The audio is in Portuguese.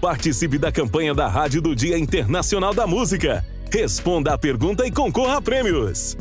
Participe da campanha da Rádio do Dia Internacional da Música. Responda a pergunta e concorra a prêmios.